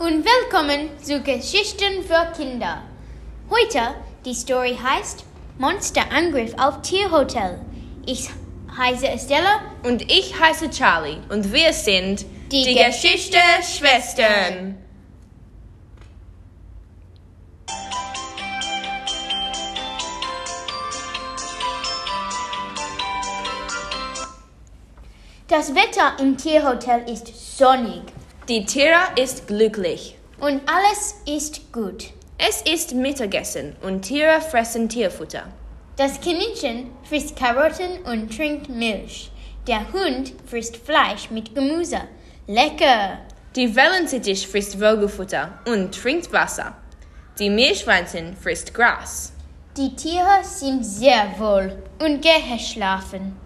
und willkommen zu Geschichten für Kinder. Heute die Story heißt Monsterangriff auf Tierhotel. Ich heiße Estella Und ich heiße Charlie und wir sind Die Geschichte-Schwestern. Das Wetter im Tierhotel ist sonnig Die Tiere ist glücklich. und alles ist gut. Es ist Mittagessen und Tiere fressen Tierfutter. Das Kaninchen frisst Karotten und trinkt Milch. Der Hund frisst Fleisch mit Gemüse. Lecker! Die Wellensittich frisst Vogelfutter und trinkt Wasser. Die Meerschweinchen frisst Gras. Die Tiere sind sehr wohl und geschlafen.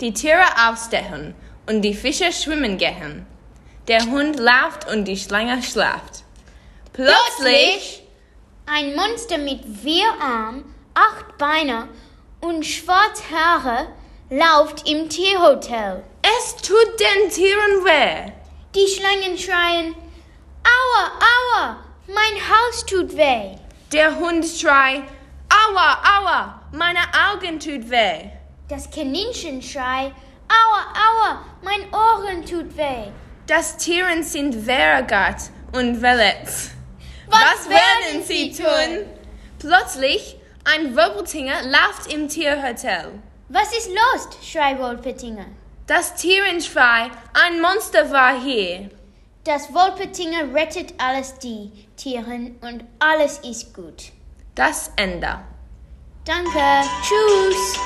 Die Tiere aufstehen und die Fische schwimmen gehen. Der Hund läuft und die Schlange schlaft. Plötzlich Ein Monster mit vier Armen, acht Beine und schwarze Haare läuft im Tierhotel. es tut den Tieren weh. Die Schlangen schreien, Aua, aua, mein Haus tut weh. Der Hund schreit, aua, aua, meine Augen tut weh. Das Kaninchen schreit, Aua, aua, mein Ohren tut weh. Das Tieren sind verärgert und verletzt. Was werden sie tun? Plötzlich ein Wirbeltinger läuft im Tierhotel. Was ist los? schreit Wolpetinger. Das Tieren schreit, ein Monster war hier. Das Wolpetinger rettet alles die Tieren und alles ist gut. Das Ende. Danke. Tschüss.